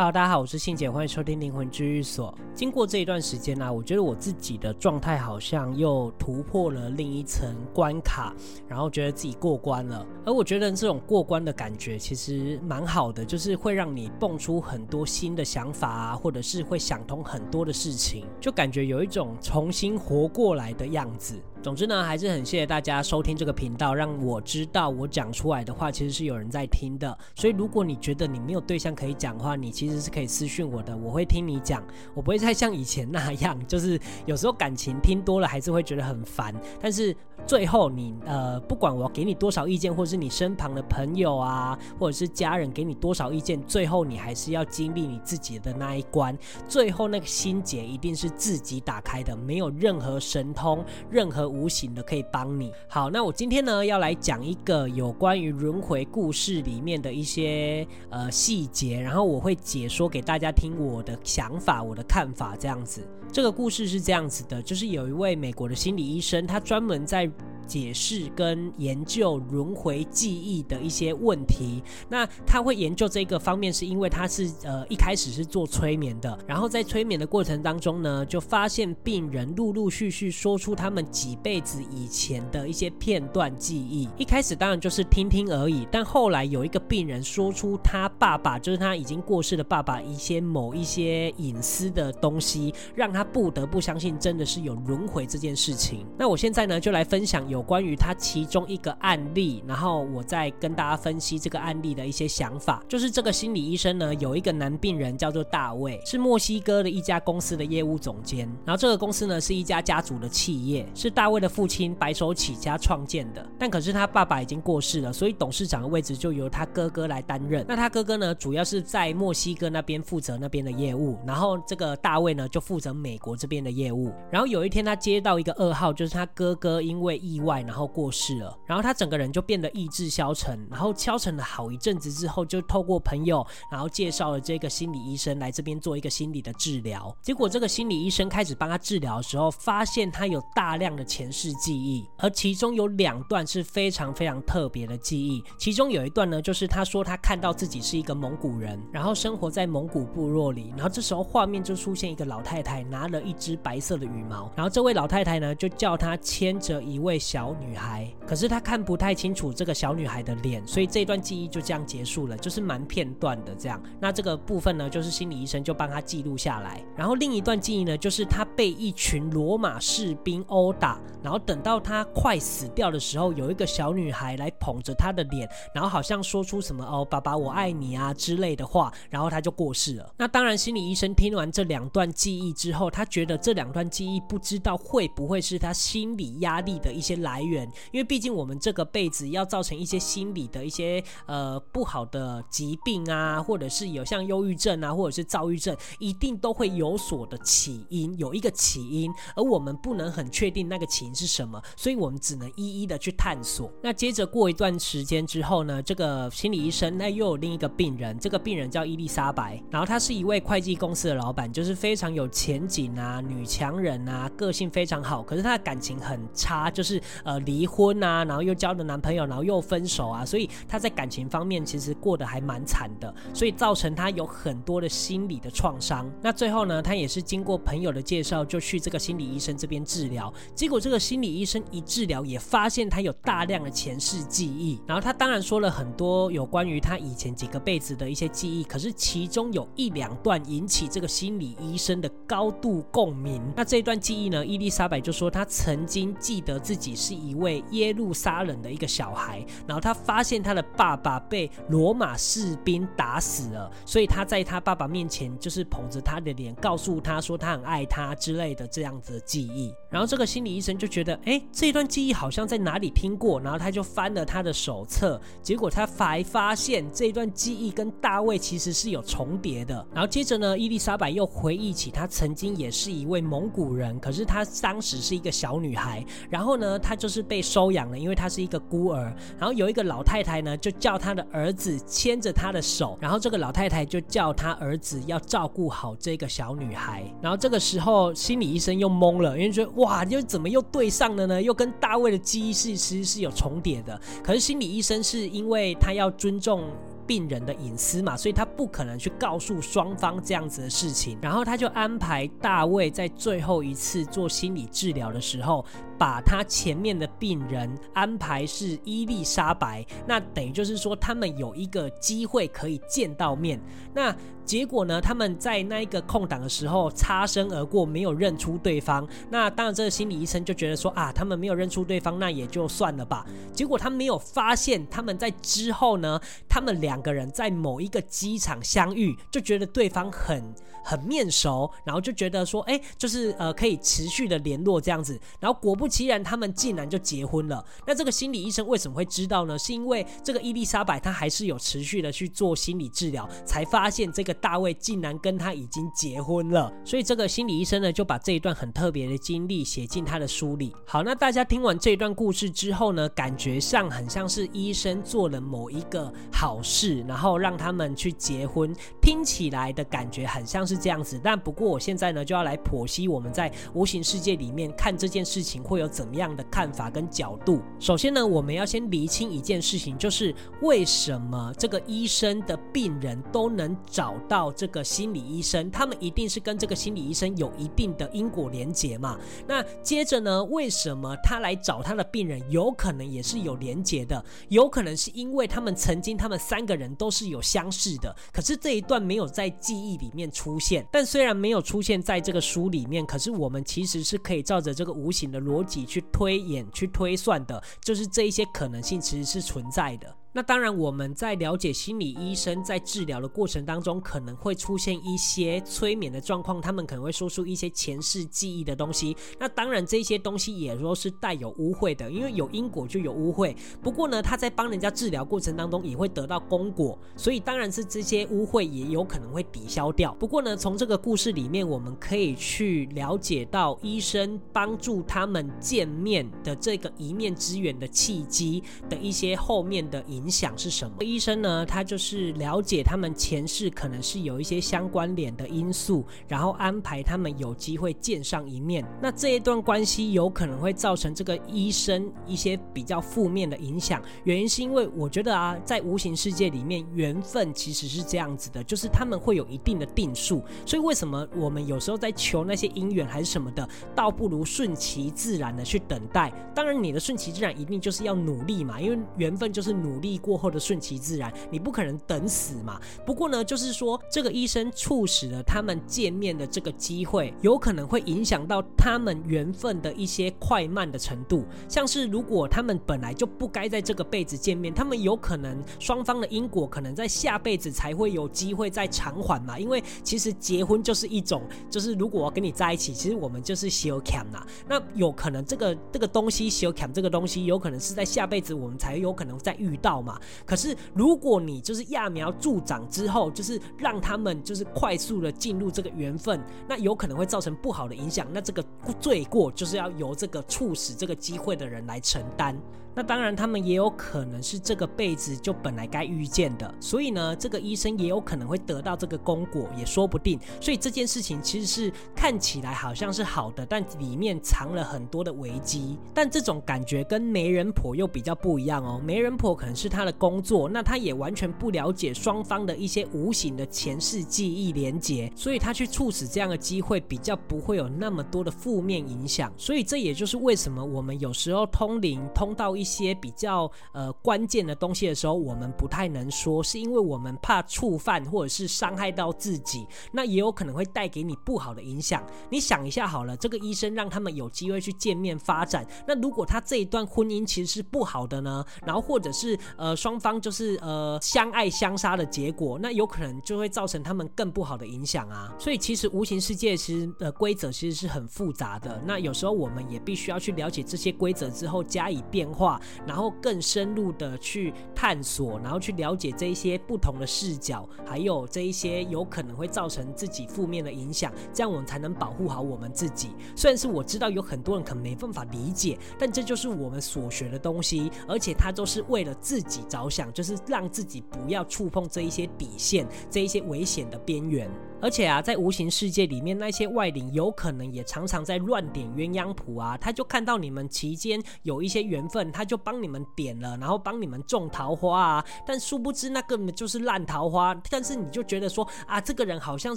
Hello，大家好，我是信姐，欢迎收听灵魂治愈所。经过这一段时间呢、我觉得我自己的状态好像又突破了另一层关卡，然后觉得自己过关了。而我觉得这种过关的感觉其实蛮好的，就是会让你蹦出很多新的想法啊，或者是会想通很多的事情，就感觉有一种重新活过来的样子。总之呢，还是很谢谢大家收听这个频道，让我知道我讲出来的话其实是有人在听的。所以如果你觉得你没有对象可以讲的话，你其实是可以私讯我的，我会听你讲。我不会再像以前那样，就是有时候感情听多了还是会觉得很烦。但是最后你呃，不管我给你多少意见，或者是你身旁的朋友啊，或者是家人给你多少意见，最后你还是要经历你自己的那一关。最后那个心结一定是自己打开的，没有任何神通，任何。无形的可以帮你。好，那我今天呢要来讲一个有关于轮回故事里面的一些呃细节，然后我会解说给大家听我的想法、我的看法这样子。这个故事是这样子的，就是有一位美国的心理医生，他专门在。解释跟研究轮回记忆的一些问题，那他会研究这个方面，是因为他是呃一开始是做催眠的，然后在催眠的过程当中呢，就发现病人陆陆续续说出他们几辈子以前的一些片段记忆。一开始当然就是听听而已，但后来有一个病人说出他爸爸，就是他已经过世的爸爸一些某一些隐私的东西，让他不得不相信真的是有轮回这件事情。那我现在呢就来分享有。关于他其中一个案例，然后我再跟大家分析这个案例的一些想法。就是这个心理医生呢，有一个男病人叫做大卫，是墨西哥的一家公司的业务总监。然后这个公司呢是一家家族的企业，是大卫的父亲白手起家创建的。但可是他爸爸已经过世了，所以董事长的位置就由他哥哥来担任。那他哥哥呢，主要是在墨西哥那边负责那边的业务，然后这个大卫呢就负责美国这边的业务。然后有一天他接到一个噩耗，就是他哥哥因为意外。然后过世了，然后他整个人就变得意志消沉，然后消沉了好一阵子之后，就透过朋友，然后介绍了这个心理医生来这边做一个心理的治疗。结果这个心理医生开始帮他治疗的时候，发现他有大量的前世记忆，而其中有两段是非常非常特别的记忆。其中有一段呢，就是他说他看到自己是一个蒙古人，然后生活在蒙古部落里，然后这时候画面就出现一个老太太拿了一只白色的羽毛，然后这位老太太呢就叫他牵着一位小。女孩，可是他看不太清楚这个小女孩的脸，所以这段记忆就这样结束了，就是蛮片段的这样。那这个部分呢，就是心理医生就帮他记录下来。然后另一段记忆呢，就是他被一群罗马士兵殴打，然后等到他快死掉的时候，有一个小女孩来捧着他的脸，然后好像说出什么“哦，爸爸，我爱你啊”之类的话，然后他就过世了。那当然，心理医生听完这两段记忆之后，他觉得这两段记忆不知道会不会是他心理压力的一些来。源，因为毕竟我们这个辈子要造成一些心理的一些呃不好的疾病啊，或者是有像忧郁症啊，或者是躁郁症，一定都会有所的起因，有一个起因，而我们不能很确定那个起因是什么，所以我们只能一一的去探索。那接着过一段时间之后呢，这个心理医生那又有另一个病人，这个病人叫伊丽莎白，然后她是一位会计公司的老板，就是非常有前景啊，女强人啊，个性非常好，可是她的感情很差，就是。呃，离婚啊，然后又交了男朋友，然后又分手啊，所以他在感情方面其实过得还蛮惨的，所以造成他有很多的心理的创伤。那最后呢，他也是经过朋友的介绍，就去这个心理医生这边治疗。结果这个心理医生一治疗，也发现他有大量的前世记忆。然后他当然说了很多有关于他以前几个辈子的一些记忆，可是其中有一两段引起这个心理医生的高度共鸣。那这一段记忆呢，伊丽莎白就说她曾经记得自己是。一位耶路撒冷的一个小孩，然后他发现他的爸爸被罗马士兵打死了，所以他在他爸爸面前就是捧着他的脸，告诉他说他很爱他之类的这样子的记忆。然后这个心理医生就觉得，哎，这段记忆好像在哪里听过，然后他就翻了他的手册，结果他才发现这段记忆跟大卫其实是有重叠的。然后接着呢，伊丽莎白又回忆起他曾经也是一位蒙古人，可是他当时是一个小女孩，然后呢，他。就是被收养了，因为他是一个孤儿。然后有一个老太太呢，就叫他的儿子牵着他的手，然后这个老太太就叫他儿子要照顾好这个小女孩。然后这个时候，心理医生又懵了，因为觉得哇，又怎么又对上了呢？又跟大卫的记忆是其实是有重叠的。可是心理医生是因为他要尊重。病人的隐私嘛，所以他不可能去告诉双方这样子的事情。然后他就安排大卫在最后一次做心理治疗的时候，把他前面的病人安排是伊丽莎白，那等于就是说他们有一个机会可以见到面。那结果呢？他们在那一个空档的时候擦身而过，没有认出对方。那当然，这个心理医生就觉得说啊，他们没有认出对方，那也就算了吧。结果他没有发现，他们在之后呢，他们两个人在某一个机场相遇，就觉得对方很很面熟，然后就觉得说，哎，就是呃可以持续的联络这样子。然后果不其然，他们竟然就结婚了。那这个心理医生为什么会知道呢？是因为这个伊丽莎白她还是有持续的去做心理治疗，才发现这个。大卫竟然跟他已经结婚了，所以这个心理医生呢，就把这一段很特别的经历写进他的书里。好，那大家听完这一段故事之后呢，感觉上很像是医生做了某一个好事，然后让他们去结婚，听起来的感觉很像是这样子。但不过我现在呢，就要来剖析我们在无形世界里面看这件事情会有怎么样的看法跟角度。首先呢，我们要先厘清一件事情，就是为什么这个医生的病人都能找到这个心理医生，他们一定是跟这个心理医生有一定的因果连结嘛？那接着呢，为什么他来找他的病人，有可能也是有连结的？有可能是因为他们曾经他们三个人都是有相似的，可是这一段没有在记忆里面出现。但虽然没有出现在这个书里面，可是我们其实是可以照着这个无形的逻辑去推演、去推算的，就是这一些可能性其实是存在的。那当然，我们在了解心理医生在治疗的过程当中，可能会出现一些催眠的状况，他们可能会说出一些前世记忆的东西。那当然，这些东西也都是带有污秽的，因为有因果就有污秽。不过呢，他在帮人家治疗过程当中也会得到功果，所以当然是这些污秽也有可能会抵消掉。不过呢，从这个故事里面，我们可以去了解到医生帮助他们见面的这个一面之缘的契机的一些后面的影影响是什么？医生呢，他就是了解他们前世可能是有一些相关联的因素，然后安排他们有机会见上一面。那这一段关系有可能会造成这个医生一些比较负面的影响。原因是因为我觉得啊，在无形世界里面，缘分其实是这样子的，就是他们会有一定的定数。所以为什么我们有时候在求那些姻缘还是什么的，倒不如顺其自然的去等待。当然，你的顺其自然一定就是要努力嘛，因为缘分就是努力。过后的顺其自然，你不可能等死嘛。不过呢，就是说这个医生促使了他们见面的这个机会，有可能会影响到他们缘分的一些快慢的程度。像是如果他们本来就不该在这个辈子见面，他们有可能双方的因果可能在下辈子才会有机会再偿还嘛。因为其实结婚就是一种，就是如果我跟你在一起，其实我们就是相欠呐。那有可能这个这个东西相欠这个东西，有可能是在下辈子我们才有可能再遇到。嘛，可是如果你就是揠苗助长之后，就是让他们就是快速的进入这个缘分，那有可能会造成不好的影响，那这个罪过就是要由这个促使这个机会的人来承担。那当然，他们也有可能是这个辈子就本来该遇见的，所以呢，这个医生也有可能会得到这个功果，也说不定。所以这件事情其实是看起来好像是好的，但里面藏了很多的危机。但这种感觉跟媒人婆又比较不一样哦。媒人婆可能是他的工作，那他也完全不了解双方的一些无形的前世记忆连结，所以他去促使这样的机会比较不会有那么多的负面影响。所以这也就是为什么我们有时候通灵通到一些比较呃关键的东西的时候，我们不太能说，是因为我们怕触犯或者是伤害到自己，那也有可能会带给你不好的影响。你想一下好了，这个医生让他们有机会去见面发展，那如果他这一段婚姻其实是不好的呢？然后或者是呃双方就是呃相爱相杀的结果，那有可能就会造成他们更不好的影响啊。所以其实无形世界其实的规则其实是很复杂的，那有时候我们也必须要去了解这些规则之后加以变化。然后更深入的去探索，然后去了解这一些不同的视角，还有这一些有可能会造成自己负面的影响，这样我们才能保护好我们自己。虽然是我知道有很多人可能没办法理解，但这就是我们所学的东西，而且它都是为了自己己着想，就是让自己不要触碰这一些底线，这一些危险的边缘。而且啊，在无形世界里面，那些外灵有可能也常常在乱点鸳鸯谱啊。他就看到你们期间有一些缘分，他就帮你们点了，然后帮你们种桃花啊。但殊不知那根本就是烂桃花。但是你就觉得说啊，这个人好像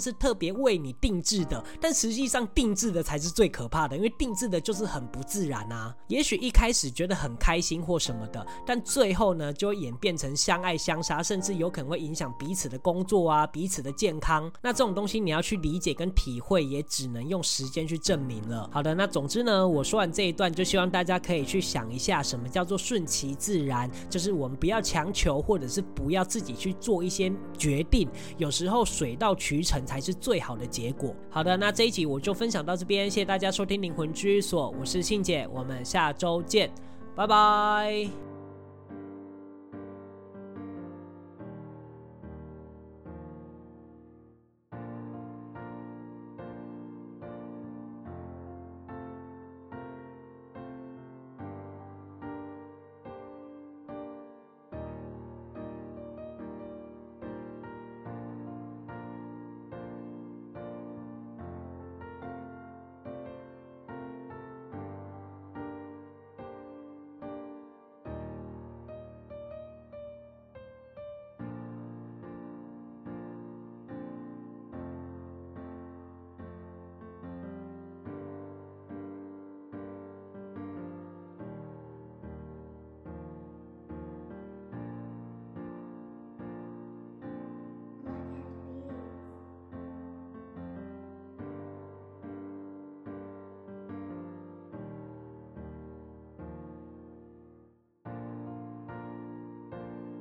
是特别为你定制的，但实际上定制的才是最可怕的，因为定制的就是很不自然啊。也许一开始觉得很开心或什么的，但最后呢，就会演变成相爱相杀，甚至有可能会影响彼此的工作啊，彼此的健康。那这种东西你要去理解跟体会，也只能用时间去证明了。好的，那总之呢，我说完这一段，就希望大家可以去想一下，什么叫做顺其自然，就是我们不要强求，或者是不要自己去做一些决定。有时候水到渠成才是最好的结果。好的，那这一集我就分享到这边，谢谢大家收听灵魂居所，我是信姐，我们下周见，拜拜。